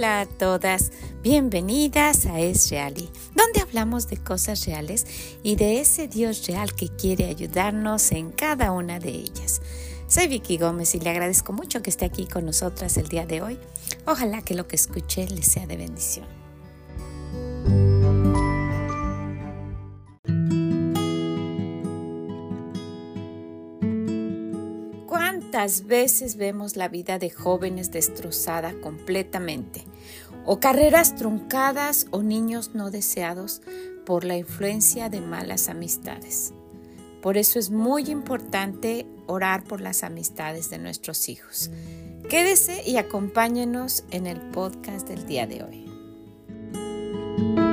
Hola a todas, bienvenidas a Es Reali, donde hablamos de cosas reales y de ese Dios real que quiere ayudarnos en cada una de ellas. Soy Vicky Gómez y le agradezco mucho que esté aquí con nosotras el día de hoy. Ojalá que lo que escuche le sea de bendición. ¿Cuántas veces vemos la vida de jóvenes destrozada completamente? O carreras truncadas o niños no deseados por la influencia de malas amistades. Por eso es muy importante orar por las amistades de nuestros hijos. Quédese y acompáñenos en el podcast del día de hoy.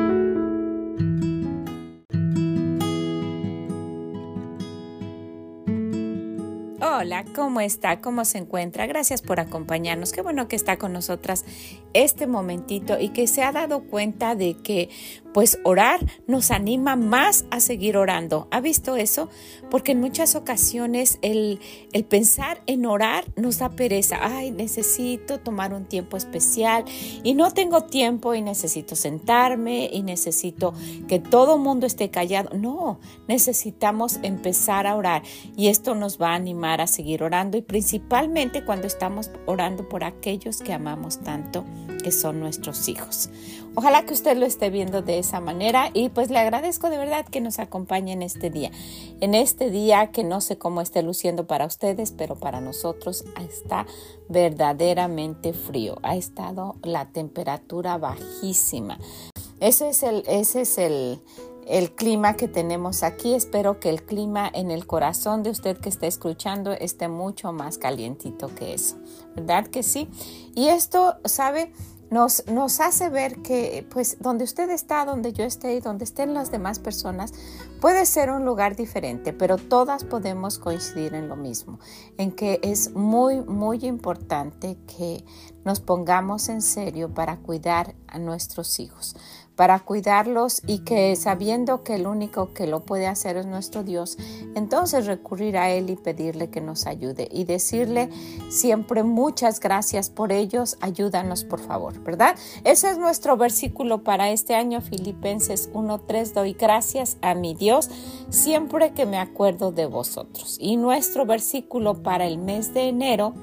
Hola, ¿cómo está? ¿Cómo se encuentra? Gracias por acompañarnos. Qué bueno que está con nosotras este momentito y que se ha dado cuenta de que pues orar nos anima más a seguir orando. ¿Ha visto eso? Porque en muchas ocasiones el, el pensar en orar nos da pereza. Ay, necesito tomar un tiempo especial y no tengo tiempo y necesito sentarme y necesito que todo mundo esté callado. No, necesitamos empezar a orar y esto nos va a animar a seguir orando y principalmente cuando estamos orando por aquellos que amamos tanto, que son nuestros hijos. Ojalá que usted lo esté viendo de esa manera y pues le agradezco de verdad que nos acompañe en este día. En este día que no sé cómo esté luciendo para ustedes, pero para nosotros está verdaderamente frío. Ha estado la temperatura bajísima. Ese es el, ese es el, el clima que tenemos aquí. Espero que el clima en el corazón de usted que está escuchando esté mucho más calientito que eso. ¿Verdad que sí? Y esto, ¿sabe? Nos, hace ver que pues donde usted está, donde yo esté y donde estén las demás personas, puede ser un lugar diferente, pero todas podemos coincidir en lo mismo, en que es muy, muy importante que nos pongamos en serio para cuidar a nuestros hijos, para cuidarlos y que sabiendo que el único que lo puede hacer es nuestro Dios, entonces recurrir a Él y pedirle que nos ayude y decirle siempre muchas gracias por ellos, ayúdanos por favor, ¿verdad? Ese es nuestro versículo para este año, Filipenses 1.3, doy gracias a mi Dios siempre que me acuerdo de vosotros. Y nuestro versículo para el mes de enero,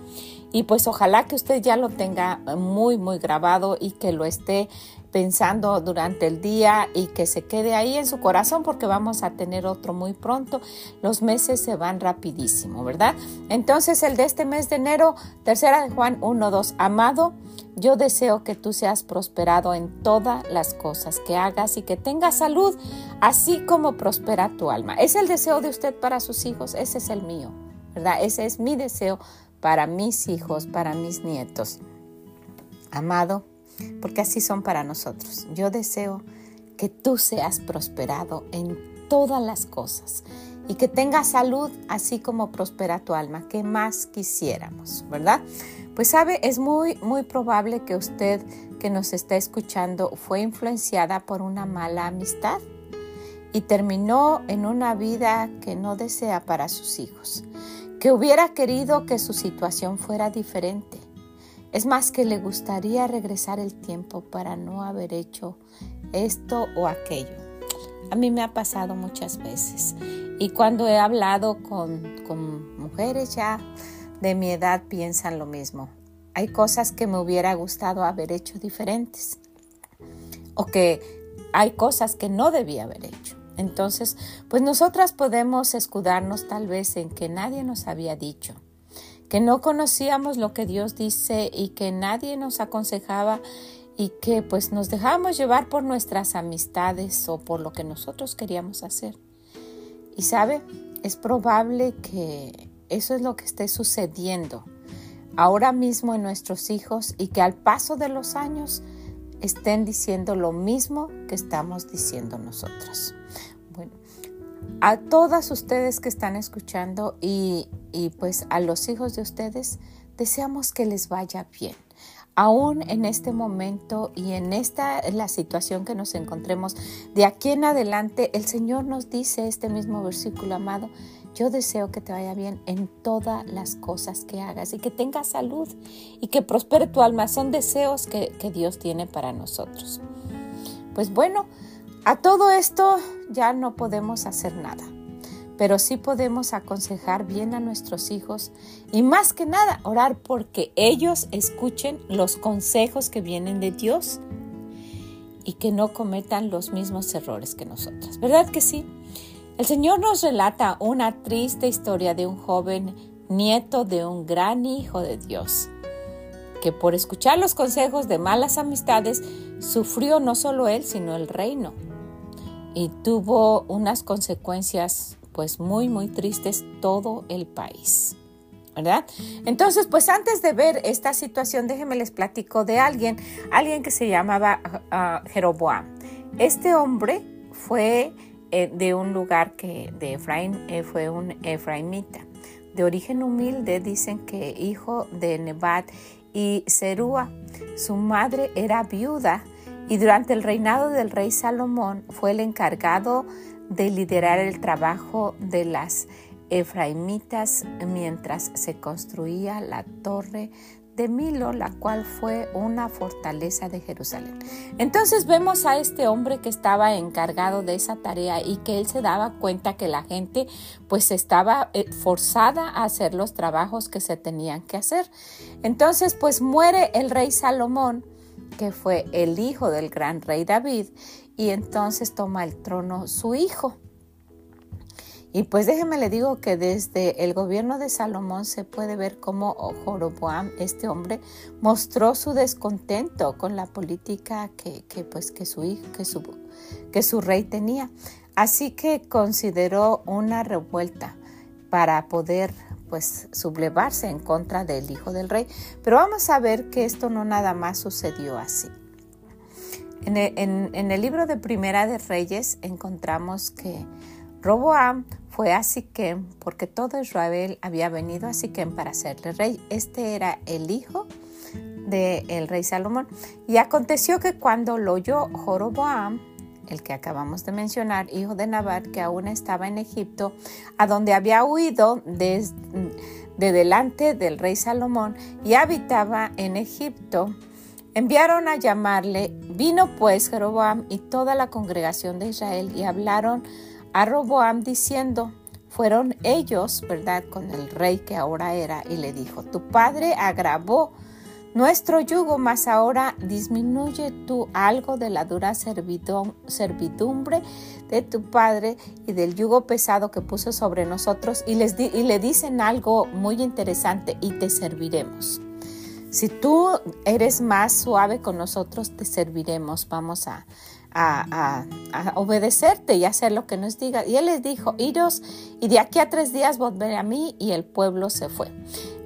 y pues ojalá que usted ya lo tenga muy, muy grabado y que lo esté pensando durante el día y que se quede ahí en su corazón porque vamos a tener otro muy pronto. Los meses se van rapidísimo, ¿verdad? Entonces el de este mes de enero, tercera de Juan 1, 2, amado, yo deseo que tú seas prosperado en todas las cosas que hagas y que tengas salud, así como prospera tu alma. Es el deseo de usted para sus hijos, ese es el mío, ¿verdad? Ese es mi deseo para mis hijos, para mis nietos. Amado, porque así son para nosotros. Yo deseo que tú seas prosperado en todas las cosas y que tengas salud así como prospera tu alma, que más quisiéramos, ¿verdad? Pues sabe, es muy, muy probable que usted que nos está escuchando fue influenciada por una mala amistad y terminó en una vida que no desea para sus hijos, que hubiera querido que su situación fuera diferente es más que le gustaría regresar el tiempo para no haber hecho esto o aquello. A mí me ha pasado muchas veces y cuando he hablado con, con mujeres ya de mi edad piensan lo mismo. Hay cosas que me hubiera gustado haber hecho diferentes o que hay cosas que no debía haber hecho. Entonces, pues nosotras podemos escudarnos tal vez en que nadie nos había dicho que no conocíamos lo que Dios dice y que nadie nos aconsejaba y que pues nos dejábamos llevar por nuestras amistades o por lo que nosotros queríamos hacer. Y sabe, es probable que eso es lo que esté sucediendo ahora mismo en nuestros hijos y que al paso de los años estén diciendo lo mismo que estamos diciendo nosotros. A todas ustedes que están escuchando y, pues a los hijos de ustedes, deseamos que les vaya bien. Aún en este momento y en esta la situación que nos encontremos, de aquí en adelante el Señor nos dice este mismo versículo amado yo deseo que te vaya bien en todas las cosas que hagas y que tengas salud y que prospere tu alma. Son deseos que, que Dios tiene para nosotros. Pues bueno, a todo esto ya no podemos hacer nada, pero sí podemos aconsejar bien a nuestros hijos y más que nada orar porque ellos escuchen los consejos que vienen de Dios y que no cometan los mismos errores que nosotras. ¿Verdad que sí? El Señor nos relata una triste historia de un joven nieto de un gran hijo de Dios, que por escuchar los consejos de malas amistades sufrió no solo él, sino el reino. Y tuvo unas consecuencias pues muy, muy tristes todo el país. ¿verdad? Entonces, pues antes de ver esta situación, déjenme les platico de alguien, alguien que se llamaba uh, Jeroboam. Este hombre fue eh, de un lugar que de Efraín eh, fue un efraimita. De origen humilde, dicen que hijo de Nebat y Serúa. Su madre era viuda y durante el reinado del rey Salomón fue el encargado de liderar el trabajo de las efraimitas mientras se construía la torre de Milo, la cual fue una fortaleza de Jerusalén. Entonces vemos a este hombre que estaba encargado de esa tarea y que él se daba cuenta que la gente pues estaba eh, forzada a hacer los trabajos que se tenían que hacer. Entonces pues muere el rey Salomón, que fue el hijo del gran rey David, y entonces toma el trono su hijo. Y pues déjeme le digo que desde el gobierno de Salomón se puede ver cómo Joroboam, este hombre, mostró su descontento con la política que, pues, que, su, hijo, que, su, que su rey tenía. Así que consideró una revuelta para poder pues sublevarse en contra del hijo del rey. Pero vamos a ver que esto no nada más sucedió así. En el, libro de Primera de Reyes encontramos que Roboam fue a Siquem porque todo Israel había venido a Siquem para hacerle rey. Este era el hijo del rey Salomón. Y aconteció que cuando lo oyó Joroboam, el que acabamos de mencionar, hijo de Nabat, que aún estaba en Egipto, a donde había huido de delante del rey Salomón y habitaba en Egipto, enviaron a llamarle. Vino pues Jeroboam y toda la congregación de Israel y hablaron a Roboam diciendo, fueron ellos, ¿verdad?, con el rey que ahora era, y le dijo, tu padre agravó nuestro yugo, mas ahora disminuye tú algo de la dura servidumbre de tu padre y del yugo pesado que puso sobre nosotros. Y, les y le dicen algo muy interesante, y te serviremos. Si tú eres más suave con nosotros, te serviremos. Vamos a, a, obedecerte y hacer lo que nos diga. Y él les dijo, iros y de aquí a tres días volveré a mí y el pueblo se fue.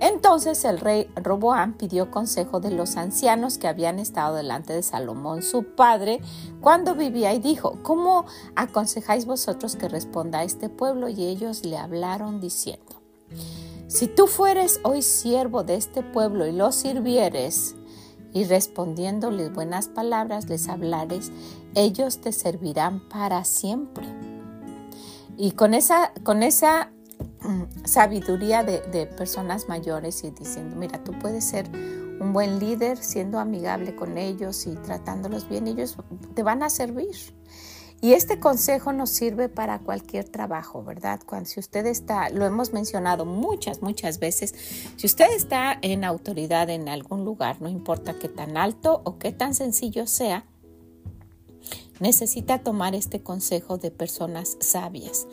Entonces el rey Roboam pidió consejo de los ancianos que habían estado delante de Salomón, su padre, cuando vivía y dijo, ¿cómo aconsejáis vosotros que responda a este pueblo? Y ellos le hablaron diciendo, si tú fueres hoy siervo de este pueblo y lo sirvieres, y respondiéndoles buenas palabras les hablares, ellos te servirán para siempre. Y con esa, con esa mm, sabiduría de, de, personas mayores y diciendo, mira, tú puedes ser un buen líder siendo amigable con ellos y tratándolos bien, ellos te van a servir. Y este consejo nos sirve para cualquier trabajo, ¿verdad? Cuando si usted está, lo hemos mencionado muchas, muchas veces, si usted está en autoridad en algún lugar, no importa qué tan alto o qué tan sencillo sea, necesita tomar este consejo de personas sabias.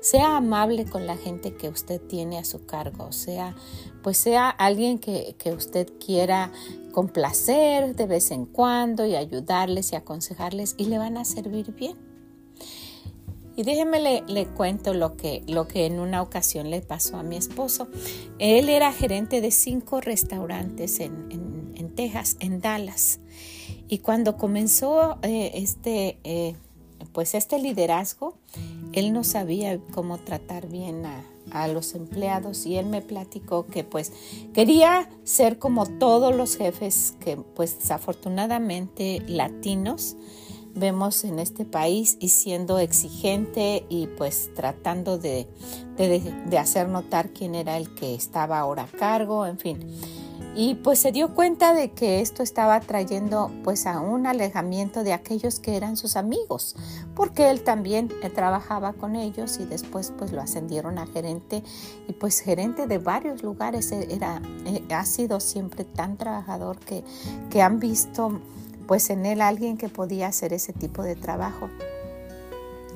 Sea amable con la gente que usted tiene a su cargo, sea, pues sea alguien que, que usted quiera complacer de vez en cuando y ayudarles y aconsejarles y le van a servir bien. Y déjeme le, cuento lo que, lo que en una ocasión le pasó a mi esposo. Él era gerente de cinco restaurantes en, Texas, en Dallas. Y cuando comenzó eh, este, eh, pues este liderazgo, él no sabía cómo tratar bien a, a los empleados y él me platicó que pues quería ser como todos los jefes que pues desafortunadamente latinos vemos en este país y siendo exigente y pues tratando de, de, hacer notar quién era el que estaba ahora a cargo, en fin. Y pues se dio cuenta de que esto estaba trayendo pues a un alejamiento de aquellos que eran sus amigos, porque él también eh, trabajaba con ellos y después pues lo ascendieron a gerente y pues gerente de varios lugares eh, era, eh, ha sido siempre tan trabajador que, que han visto pues en él alguien que podía hacer ese tipo de trabajo.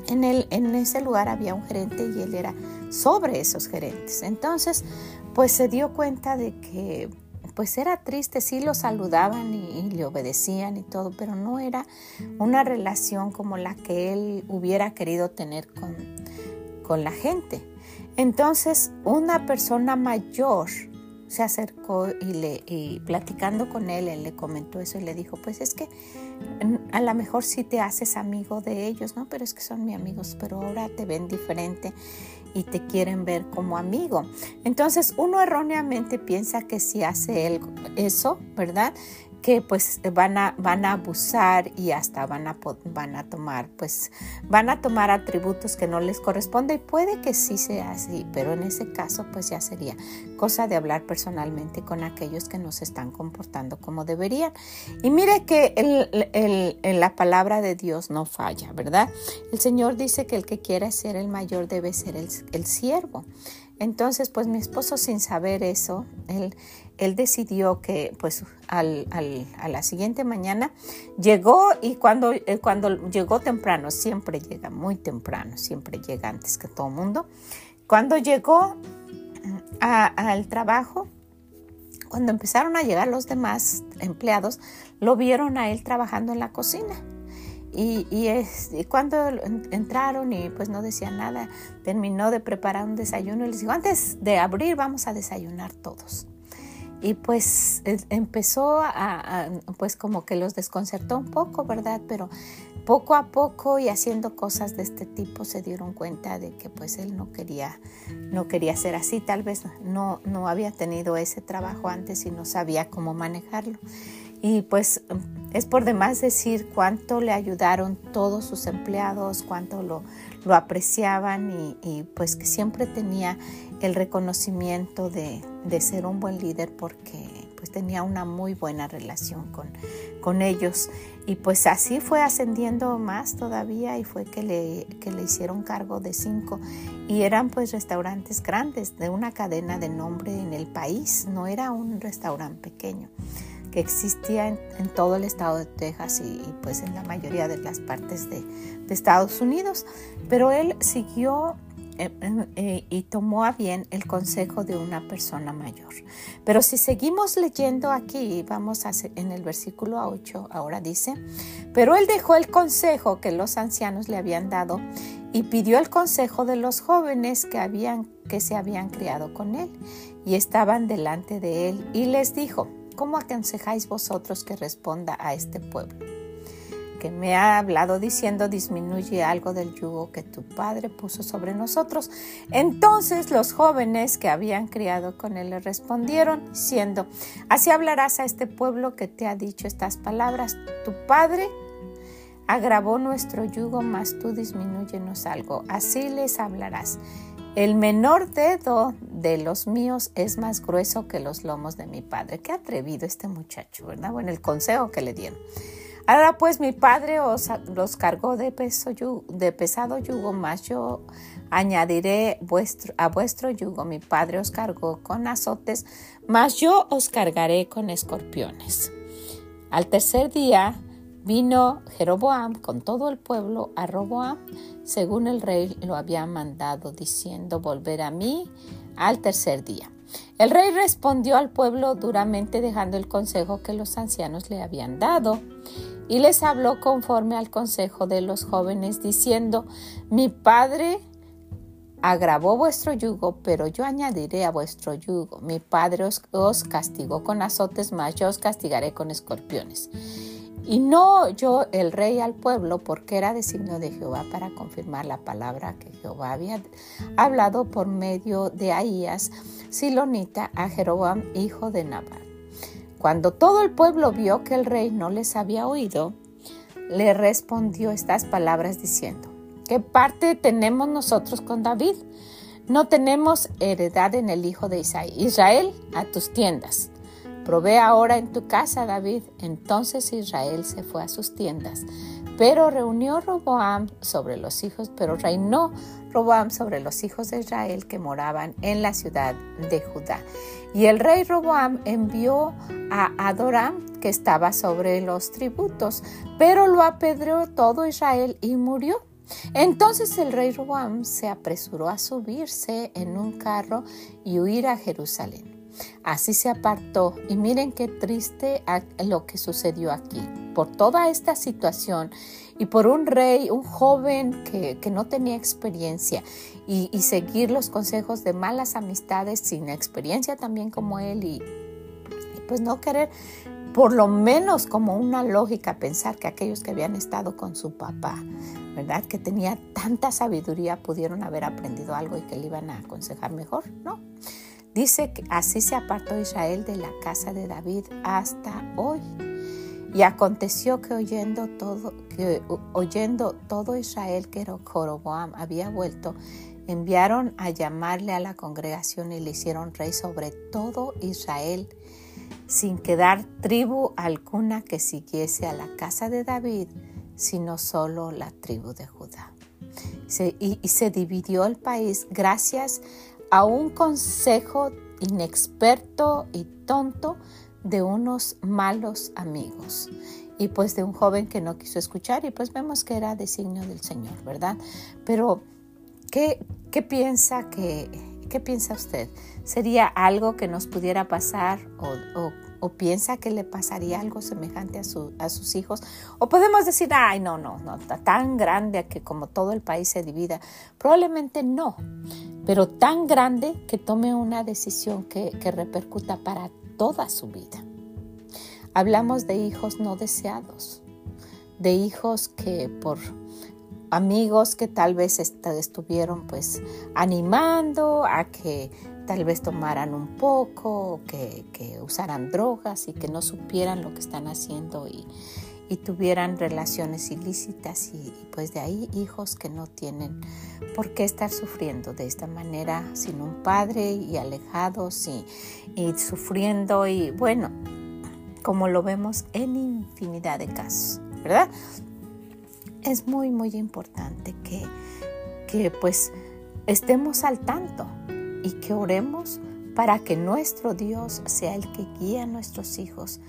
En, el, en ese lugar había un gerente y él era sobre esos gerentes. Entonces, pues se dio cuenta de que pues era triste, sí lo saludaban y, le obedecían y todo, pero no era una relación como la que él hubiera querido tener con, con la gente. Entonces, una persona mayor se acercó y, le, y platicando con él, él le comentó eso y le dijo, pues es que a lo mejor sí te haces amigo de ellos, ¿no? Pero es que son mis amigos, pero ahora te ven diferente y te quieren ver como amigo. Entonces uno erróneamente piensa que si hace él eso, ¿verdad? Que pues van a, van a abusar y hasta van a, van a tomar, pues van a tomar atributos que no les corresponde y puede que sí sea así, pero en ese caso pues ya sería cosa de hablar personalmente con aquellos que no se están comportando como deberían. Y mire que la palabra de Dios no falla, ¿verdad? El Señor dice que el que quiera ser el mayor debe ser el siervo. Entonces, pues mi esposo sin saber eso, él, él decidió que pues al, a la siguiente mañana llegó y cuando, eh, cuando llegó temprano, siempre llega muy temprano, siempre llega antes que todo el mundo, cuando llegó al trabajo, cuando empezaron a llegar los demás empleados, lo vieron a él trabajando en la cocina. Y, y, cuando entraron y pues no decía nada, terminó de preparar un desayuno y les dijo, antes de abrir vamos a desayunar todos. Y pues e, empezó a, pues como que los desconcertó un poco, ¿verdad? Pero poco a poco y haciendo cosas de este tipo se dieron cuenta de que pues él no quería, no quería ser así, tal vez no, no había tenido ese trabajo antes y no sabía cómo manejarlo. Y pues es por demás decir cuánto le ayudaron todos sus empleados, cuánto lo, lo apreciaban y, pues que siempre tenía el reconocimiento de, ser un buen líder porque pues tenía una muy buena relación con, con ellos. Y pues así fue ascendiendo más todavía y fue que le, que le hicieron cargo de cinco. Y eran pues restaurantes grandes de una cadena de nombre en el país, no era un restaurante pequeño existía en, todo el estado de Texas y, pues en la mayoría de las partes de, Estados Unidos. Pero él siguió eh, eh, y tomó a bien el consejo de una persona mayor. Pero si seguimos leyendo aquí, vamos a en el versículo 8, ahora dice, pero él dejó el consejo que los ancianos le habían dado y pidió el consejo de los jóvenes que, habían, que se habían criado con él y estaban delante de él y les dijo, ¿Cómo aconsejáis vosotros que responda a este pueblo? Que me ha hablado diciendo, disminuye algo del yugo que tu padre puso sobre nosotros. Entonces los jóvenes que habían criado con él le respondieron, diciendo, así hablarás a este pueblo que te ha dicho estas palabras. Tu padre agravó nuestro yugo, mas tú disminúyenos algo. Así les hablarás. El menor dedo de los míos es más grueso que los lomos de mi padre. Qué atrevido este muchacho, ¿verdad? Bueno, el consejo que le dieron. Ahora pues mi padre os los cargó de, peso, de pesado yugo, más yo añadiré vuestro, a vuestro yugo. Mi padre os cargó con azotes, más yo os cargaré con escorpiones. Al tercer día Vino Jeroboam con todo el pueblo a Roboam, según el rey lo había mandado, diciendo, volver a mí al tercer día. El rey respondió al pueblo duramente dejando el consejo que los ancianos le habían dado y les habló conforme al consejo de los jóvenes, diciendo, mi padre agravó vuestro yugo, pero yo añadiré a vuestro yugo. Mi padre os, castigó con azotes, mas yo os castigaré con escorpiones. Y no yo el rey al pueblo, porque era designio de Jehová para confirmar la palabra que Jehová había hablado por medio de Ahías, Silonita, a Jeroboam, hijo de Nabat. Cuando todo el pueblo vio que el rey no les había oído, le respondió estas palabras diciendo, ¿qué parte tenemos nosotros con David? No tenemos heredad en el hijo de Isaí. Israel, a tus tiendas. Provee ahora en tu casa, David. Entonces Israel se fue a sus tiendas. Pero reunió Roboam sobre los hijos, pero reinó Roboam sobre los hijos de Israel que moraban en la ciudad de Judá. Y el rey Roboam envió a Adoram, que estaba sobre los tributos, pero lo apedreó todo Israel y murió. Entonces el rey Roboam se apresuró a subirse en un carro y huir a Jerusalén. Así se apartó y miren qué triste lo que sucedió aquí. Por toda esta situación y por un rey, un joven que, no tenía experiencia y, seguir los consejos de malas amistades sin experiencia también como él y, y pues no querer por lo menos como una lógica pensar que aquellos que habían estado con su papá, ¿verdad? Que tenía tanta sabiduría, pudieron haber aprendido algo y que le iban a aconsejar mejor, ¿no? Dice que así se apartó Israel de la casa de David hasta hoy. Y aconteció que oyendo todo, que oyendo todo Israel que Joroboam había vuelto, enviaron a llamarle a la congregación y le hicieron rey sobre todo Israel, sin quedar tribu alguna que siguiese a la casa de David, sino solo la tribu de Judá. y, y se dividió el país gracias a un consejo inexperto y tonto de unos malos amigos y pues de un joven que no quiso escuchar y pues vemos que era designio del Señor, ¿verdad? Pero ¿qué, qué piensa que qué piensa usted? ¿Sería algo que nos pudiera pasar o, o, piensa que le pasaría algo semejante a, su, a sus hijos? O podemos decir, ay, no, no, no, tan grande que como todo el país se divida. Probablemente no, pero tan grande que tome una decisión que, que repercuta para toda su vida. Hablamos de hijos no deseados, de hijos que por amigos que tal vez estuvieron pues animando a que tal vez tomaran un poco, que, que usaran drogas y que no supieran lo que están haciendo y, y tuvieran relaciones ilícitas y, pues de ahí hijos que no tienen por qué estar sufriendo de esta manera sin un padre y alejados y, y sufriendo y bueno, como lo vemos en infinidad de casos, ¿verdad? Es muy, muy importante que, que pues estemos al tanto y que oremos para que nuestro Dios sea el que guíe a nuestros hijos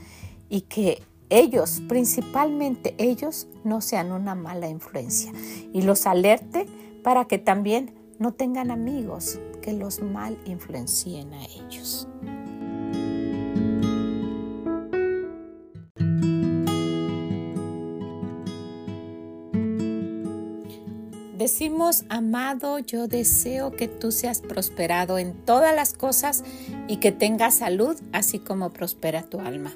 y que ellos, principalmente ellos, no sean una mala influencia y los alerte para que también no tengan amigos que los mal influencien a ellos. Decimos, amado, yo deseo que tú seas prosperado en todas las cosas y que tengas salud, así como prospera tu alma.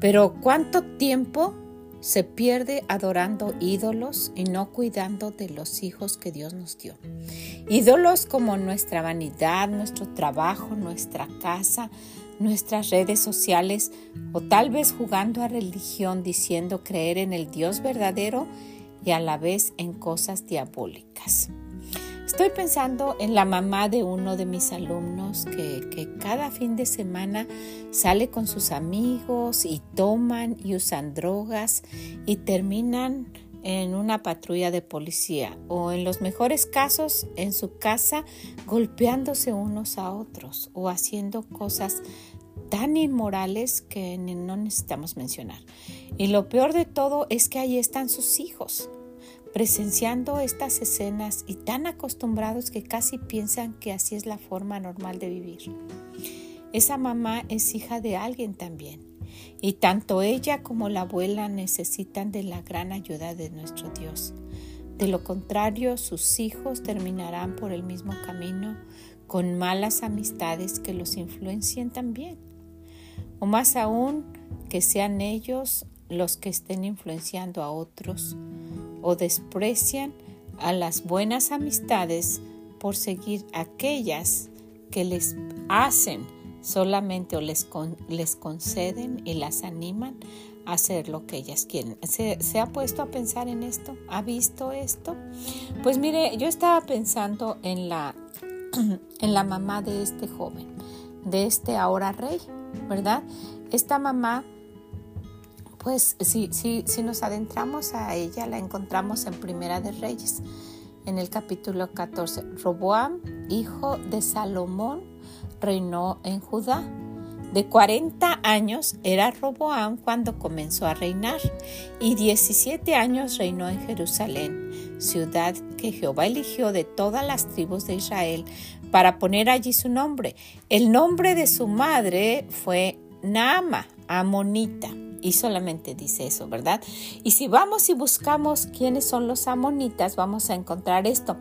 Pero ¿cuánto tiempo se pierde adorando ídolos y no cuidando de los hijos que Dios nos dio? Ídolos como nuestra vanidad, nuestro trabajo, nuestra casa, nuestras redes sociales o tal vez jugando a religión diciendo creer en el Dios verdadero y a la vez en cosas diabólicas. Estoy pensando en la mamá de uno de mis alumnos que, cada fin de semana sale con sus amigos y toman y usan drogas y terminan en una patrulla de policía o en los mejores casos en su casa golpeándose unos a otros o haciendo cosas tan inmorales que no necesitamos mencionar. Y lo peor de todo es que ahí están sus hijos presenciando estas escenas y tan acostumbrados que casi piensan que así es la forma normal de vivir. Esa mamá es hija de alguien también y tanto ella como la abuela necesitan de la gran ayuda de nuestro Dios. De lo contrario, sus hijos terminarán por el mismo camino con malas amistades que los influencien también. O más aún, que sean ellos los que estén influenciando a otros o desprecian a las buenas amistades por seguir aquellas que les hacen solamente o les, les conceden y las animan hacer lo que ellas quieren. ¿Se, ¿Se, ha puesto a pensar en esto? ¿Ha visto esto? Pues mire, yo estaba pensando en la, en la mamá de este joven, de este ahora rey, ¿verdad? Esta mamá, pues si, si, si nos adentramos a ella, la encontramos en Primera de Reyes, en el capítulo 14. Roboam, hijo de Salomón, reinó en Judá de 40 años era Roboam cuando comenzó a reinar y 17 años reinó en Jerusalén, ciudad que Jehová eligió de todas las tribus de Israel para poner allí su nombre. El nombre de su madre fue Naama, Amonita. Y solamente dice eso, ¿verdad? Y si vamos y buscamos quiénes son los amonitas, vamos a encontrar esto.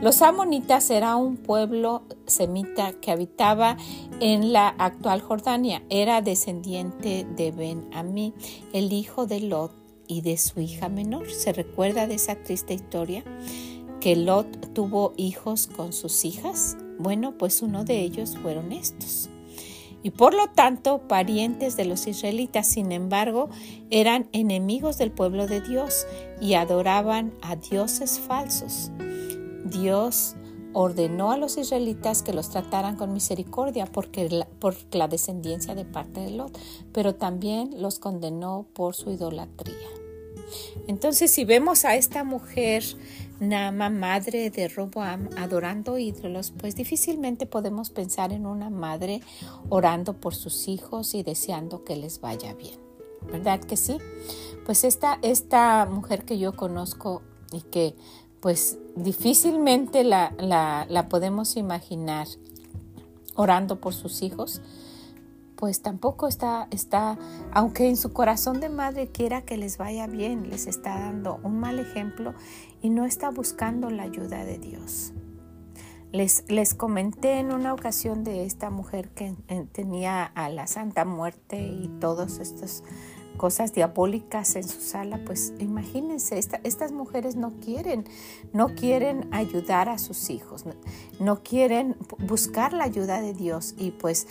Los amonitas era un pueblo semita que habitaba en la actual Jordania. Era descendiente de Ben-Amí, el hijo de Lot y de su hija menor. ¿Se recuerda de esa triste historia? Que Lot tuvo hijos con sus hijas. Bueno, pues uno de ellos fueron estos y por lo tanto parientes de los israelitas. Sin embargo, eran enemigos del pueblo de Dios y adoraban a dioses falsos. Dios ordenó a los israelitas que los trataran con misericordia porque por la descendencia de parte de Lot, pero también los condenó por su idolatría. Entonces, si vemos a esta mujer Nama, madre de Roboam, adorando ídolos, pues difícilmente podemos pensar en una madre orando por sus hijos y deseando que les vaya bien. ¿Verdad que sí? Pues esta, esta mujer que yo conozco y que pues difícilmente la, la, la podemos imaginar orando por sus hijos, pues tampoco está, está, aunque en su corazón de madre quiera que les vaya bien, les está dando un mal ejemplo y no está buscando la ayuda de Dios. Les, les comenté en una ocasión de esta mujer que tenía a la Santa Muerte y todas estas cosas diabólicas en su sala, pues imagínense, estas mujeres no quieren, no quieren ayudar a sus hijos, no quieren buscar la ayuda de Dios y pues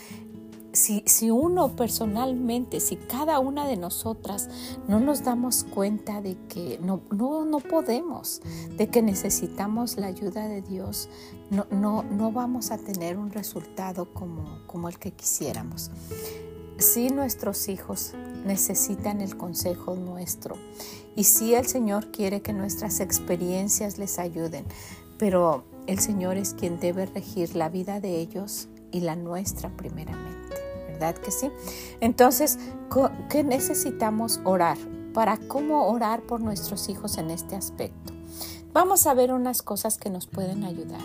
si, uno personalmente, si cada una de nosotras no nos damos cuenta de que no, no, podemos, de que necesitamos la ayuda de Dios, no, no, no vamos a tener un resultado como, como el que quisiéramos. Si nuestros hijos necesitan el consejo nuestro y si el Señor quiere que nuestras experiencias les ayuden, pero el Señor es quien debe regir la vida de ellos y la nuestra primeramente que sí? Entonces, ¿qué necesitamos orar? ¿Para cómo orar por nuestros hijos en este aspecto? Vamos a ver unas cosas que nos pueden ayudar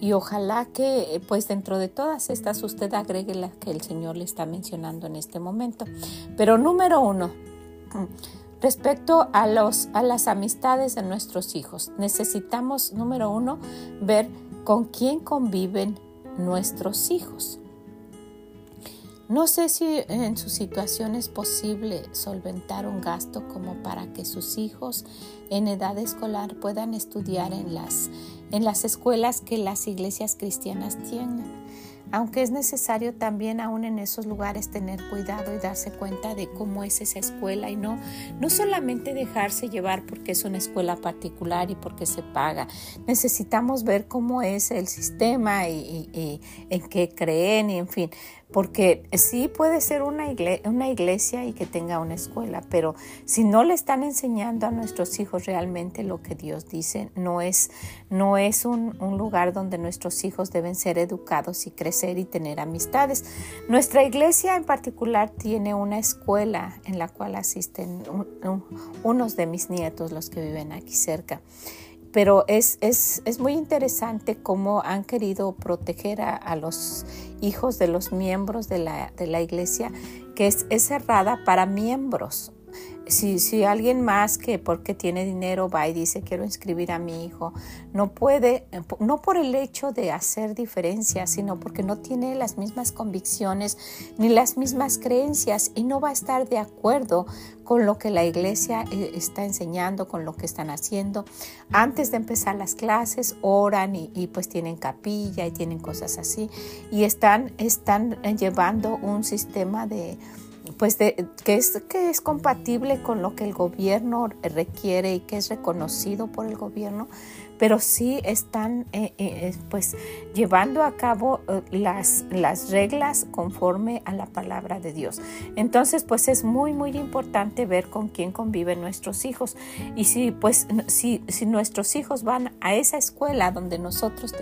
y ojalá que pues dentro de todas estas usted agregue las que el Señor le está mencionando en este momento. Pero número uno, respecto a, los, a las amistades de nuestros hijos, necesitamos, número uno, ver con quién conviven nuestros hijos. No sé si en su situación es posible solventar un gasto como para que sus hijos en edad escolar puedan estudiar en las, en las escuelas que las iglesias cristianas tienen aunque es necesario también aún en esos lugares tener cuidado y darse cuenta de cómo es esa escuela y no, no solamente dejarse llevar porque es una escuela particular y porque se paga. Necesitamos ver cómo es el sistema y, y en qué creen y en fin porque sí puede ser una iglesia, y que tenga una escuela, pero si no le están enseñando a nuestros hijos realmente lo que Dios dice, no es, no es un, lugar donde nuestros hijos deben ser educados y crecer y tener amistades. Nuestra iglesia en particular tiene una escuela en la cual asisten unos de mis nietos, los que viven aquí cerca pero es, es, es, muy interesante cómo han querido proteger a, los hijos de los miembros de la, de la iglesia, que es, es cerrada para miembros, si, si alguien más que porque tiene dinero va y dice quiero inscribir a mi hijo, no puede, no por el hecho de hacer diferencias, sino porque no tiene las mismas convicciones ni las mismas creencias y no va a estar de acuerdo con lo que la iglesia eh, está enseñando, con lo que están haciendo. Antes de empezar las clases, oran y, pues tienen capilla y tienen cosas así y están, están llevando un sistema de pues de, que, es, que es compatible con lo que el gobierno requiere y que es reconocido por el gobierno, pero sí están eh, eh, pues llevando a cabo eh, las, las reglas conforme a la palabra de Dios. Entonces pues es muy muy importante ver con quién conviven nuestros hijos y si pues si, si nuestros hijos van a esa escuela donde nosotros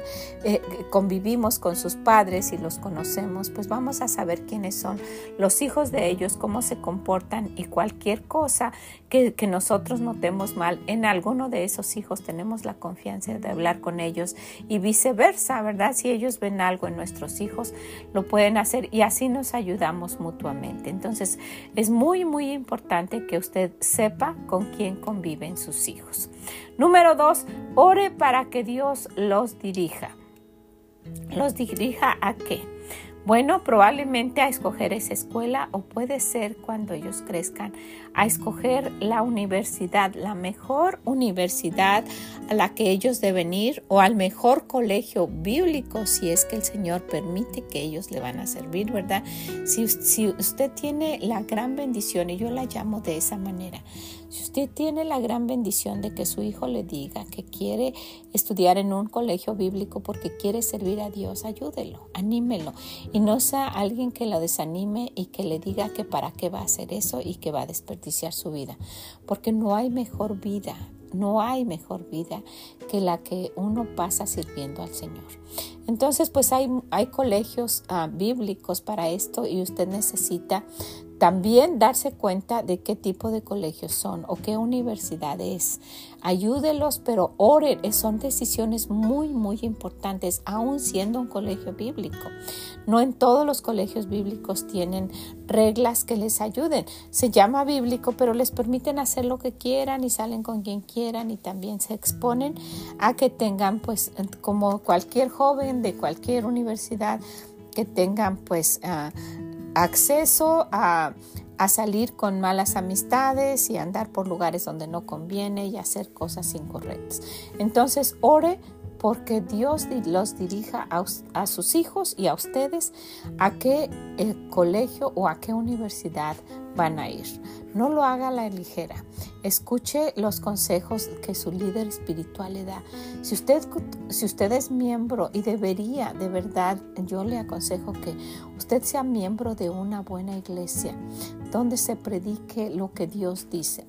convivimos con sus padres y los conocemos pues vamos a saber quiénes son los hijos de ellos, cómo se comportan y cualquier cosa que, nosotros notemos mal en alguno de esos hijos tenemos la confianza de hablar con ellos y viceversa, ¿verdad? Si ellos ven algo en nuestros hijos, lo pueden hacer y así nos ayudamos mutuamente. Entonces, es muy, muy importante que usted sepa con quién conviven sus hijos. Número dos, ore para que Dios los dirija. ¿Los dirija a qué? Bueno, probablemente a escoger esa escuela o puede ser cuando ellos crezcan a escoger la universidad, la mejor universidad a la que ellos deben ir o al mejor colegio bíblico si es que el Señor permite que ellos le van a servir, ¿verdad? Si, si usted tiene la gran bendición, y yo la llamo de esa manera, si usted tiene la gran bendición de que su hijo le diga que quiere estudiar en un colegio bíblico porque quiere servir a Dios, ayúdelo, anímelo y no sea alguien que lo desanime y que le diga que para qué va a hacer eso y que va a su vida, porque no hay mejor vida no hay mejor vida que la que uno pasa sirviendo al Señor. Entonces, pues hay, hay colegios ah, bíblicos para esto y usted necesita también darse cuenta de qué tipo de colegios son o qué universidad es. Ayúdelos, pero oren. Son decisiones muy, muy importantes, aún siendo un colegio bíblico. No en todos los colegios bíblicos tienen reglas que les ayuden. Se llama bíblico, pero les permiten hacer lo que quieran y salen con quien quieran y también se exponen a que tengan, pues, como cualquier joven de cualquier universidad, que tengan, pues, uh, acceso a, salir con malas amistades y andar por lugares donde no conviene y hacer cosas incorrectas. Entonces, ore porque Dios los dirija a, sus hijos y a ustedes a qué colegio o a qué universidad van a ir. No lo haga a la ligera. Escuche los consejos que su líder espiritual le da. Si usted, si usted es miembro y debería, de verdad, yo le aconsejo que usted sea miembro de una buena iglesia donde se predique lo que Dios dice.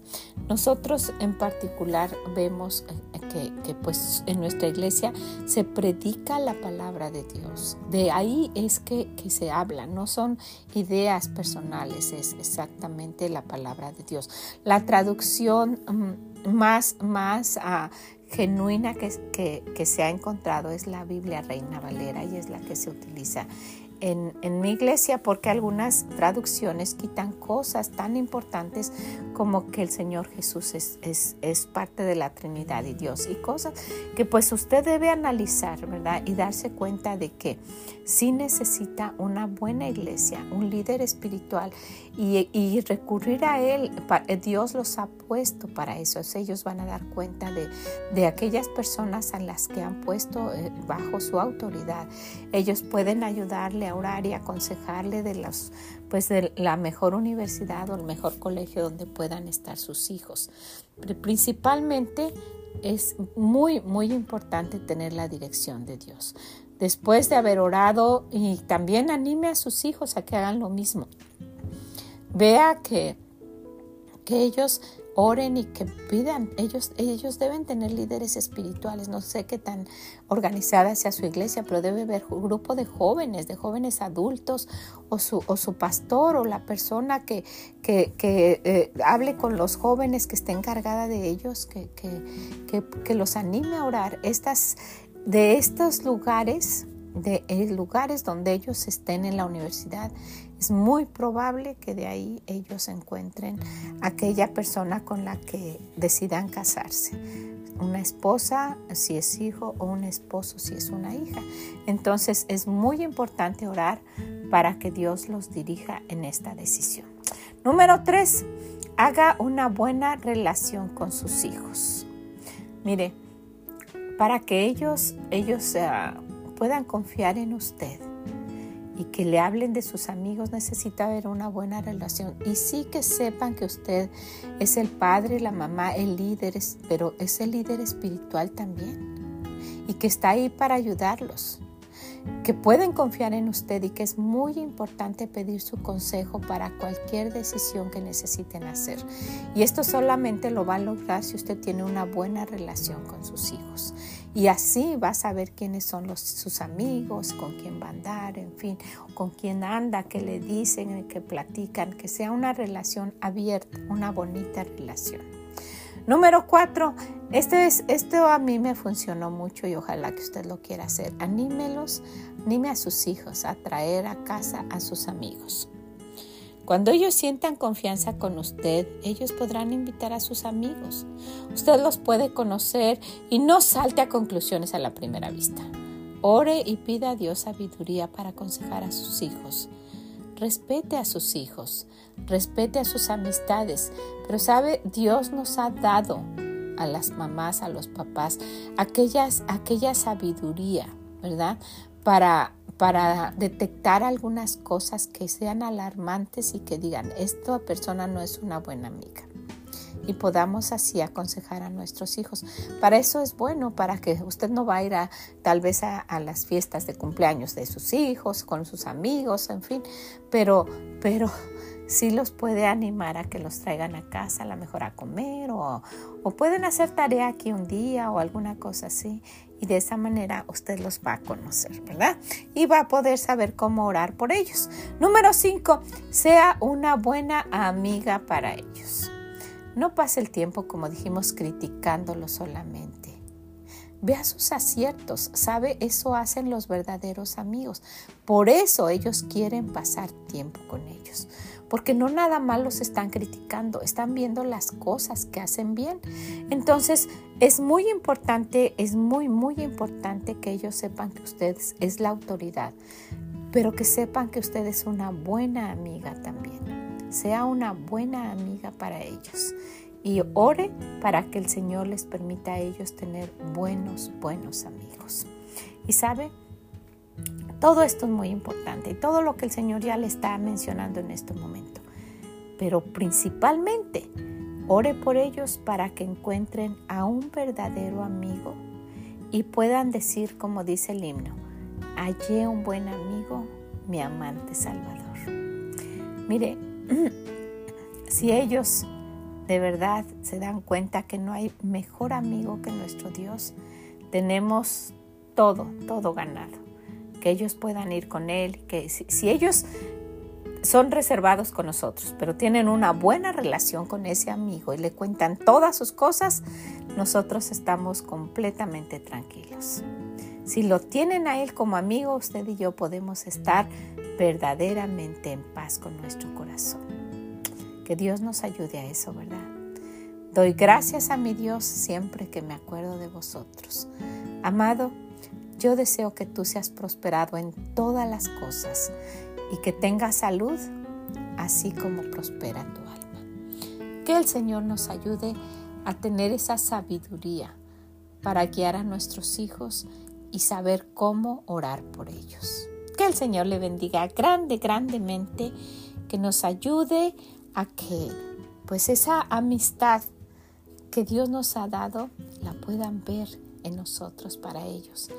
Nosotros en particular vemos que, que pues en nuestra iglesia se predica la palabra de Dios. De ahí es que, que se habla, no son ideas personales, es exactamente la palabra de Dios. La traducción mm, más, más ah, genuina que, que, se ha encontrado es la Biblia Reina Valera y es la que se utiliza en, mi iglesia porque algunas traducciones quitan cosas tan importantes como que el Señor Jesús es, es, parte de la Trinidad y Dios y cosas que pues usted debe analizar, ¿verdad? Y darse cuenta de que sí necesita una buena iglesia, un líder espiritual y, y recurrir a Él. Dios los ha puesto para eso. Ellos van a dar cuenta de, de aquellas personas a las que han puesto eh, bajo su autoridad. Ellos pueden ayudarle a orar y aconsejarle de los pues la mejor universidad o el mejor colegio donde puedan estar sus hijos. Pero principalmente es muy muy importante tener la dirección de Dios. Después de haber orado y también anime a sus hijos a que hagan lo mismo. Vea que que ellos oren y que pidan. Ellos, ellos deben tener líderes espirituales. No sé qué tan organizada sea su iglesia, pero debe haber un grupo de jóvenes, de jóvenes adultos, o su, o su pastor, o la persona que, que, eh, hable con los jóvenes, que esté encargada de ellos, que, que, los anime a orar. Estas, de estos lugares, de eh, lugares donde ellos estén en la universidad, es muy probable que de ahí ellos encuentren aquella persona con la que decidan casarse. Una esposa si es hijo o un esposo si es una hija. Entonces es muy importante orar para que Dios los dirija en esta decisión. Número tres, haga una buena relación con sus hijos. Mire, para que ellos, ellos uh, puedan confiar en usted y que le hablen de sus amigos, necesita haber una buena relación. Y sí que sepan que usted es el padre, la mamá, el líder, pero es el líder espiritual también. Y que está ahí para ayudarlos. Que pueden confiar en usted y que es muy importante pedir su consejo para cualquier decisión que necesiten hacer. Y esto solamente lo va a lograr si usted tiene una buena relación con sus hijos. Y así va a saber quiénes son sus amigos, con quién va a andar, en fin, con quién anda, qué le dicen, qué platican, que sea una relación abierta, una bonita relación. Número cuatro, este es, esto a mí me funcionó mucho y ojalá que usted lo quiera hacer. Anímelos, anime a sus hijos a traer a casa a sus amigos. Cuando ellos sientan confianza con usted, ellos podrán invitar a sus amigos. Usted los puede conocer y no salte a conclusiones a la primera vista. Ore y pida a Dios sabiduría para aconsejar a sus hijos. Respete a sus hijos, respete a sus amistades, pero sabe, Dios nos ha dado a las mamás, a los papás, aquellas, aquella sabiduría, ¿verdad? Para para detectar algunas cosas que sean alarmantes y que digan, esta persona no es una buena amiga. Y podamos así aconsejar a nuestros hijos. Para eso es bueno, para que usted no va a ir tal vez a, las fiestas de cumpleaños de sus hijos, con sus amigos, en fin, pero, pero sí los puede animar a que los traigan a casa, a lo mejor a comer o, o pueden hacer tarea aquí un día o alguna cosa así. Y de esa manera usted los va a conocer, ¿verdad? Y va a poder saber cómo orar por ellos. Número 5, sea una buena amiga para ellos. No pase el tiempo, como dijimos, criticándolo solamente. Vea sus aciertos, ¿sabe? Eso hacen los verdaderos amigos. Por eso ellos quieren pasar tiempo con ellos porque no nada más los están criticando, están viendo las cosas que hacen bien. Entonces, es muy importante, es muy, muy importante que ellos sepan que usted es la autoridad, pero que sepan que usted es una buena amiga también. Sea una buena amiga para ellos. Y ore para que el Señor les permita a ellos tener buenos, buenos amigos. Y sabe, todo esto es muy importante y todo lo que el Señor ya le está mencionando en este momento. Pero principalmente, ore por ellos para que encuentren a un verdadero amigo y puedan decir, como dice el himno, hallé un buen amigo, mi amante Salvador. Mire, si ellos de verdad se dan cuenta que no hay mejor amigo que nuestro Dios, tenemos todo, todo ganado que ellos puedan ir con Él, que si, ellos son reservados con nosotros, pero tienen una buena relación con ese amigo y le cuentan todas sus cosas, nosotros estamos completamente tranquilos. Si lo tienen a Él como amigo, usted y yo podemos estar verdaderamente en paz con nuestro corazón. Que Dios nos ayude a eso, ¿verdad? Doy gracias a mi Dios siempre que me acuerdo de vosotros. Amado, yo deseo que tú seas prosperado en todas las cosas y que tengas salud, así como prospera tu alma. Que el Señor nos ayude a tener esa sabiduría para guiar a nuestros hijos y saber cómo orar por ellos. Que el Señor le bendiga grande, grandemente, que nos ayude a que pues esa amistad que Dios nos ha dado la puedan ver en nosotros para ellos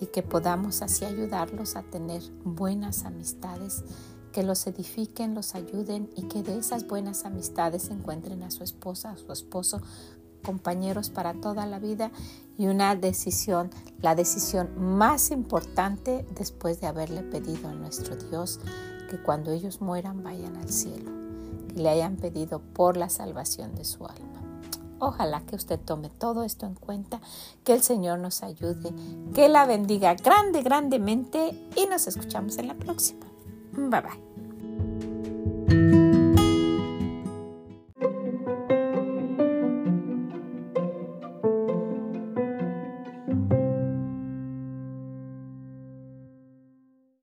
y que podamos así ayudarlos a tener buenas amistades, que los edifiquen, los ayuden y que de esas buenas amistades encuentren a su esposa, a su esposo, compañeros para toda la vida y una decisión, la decisión más importante después de haberle pedido a nuestro Dios que cuando ellos mueran vayan al cielo, que le hayan pedido por la salvación de su alma. Ojalá que usted tome todo esto en cuenta, que el Señor nos ayude, que la bendiga grande, grandemente y nos escuchamos en la próxima. Bye bye.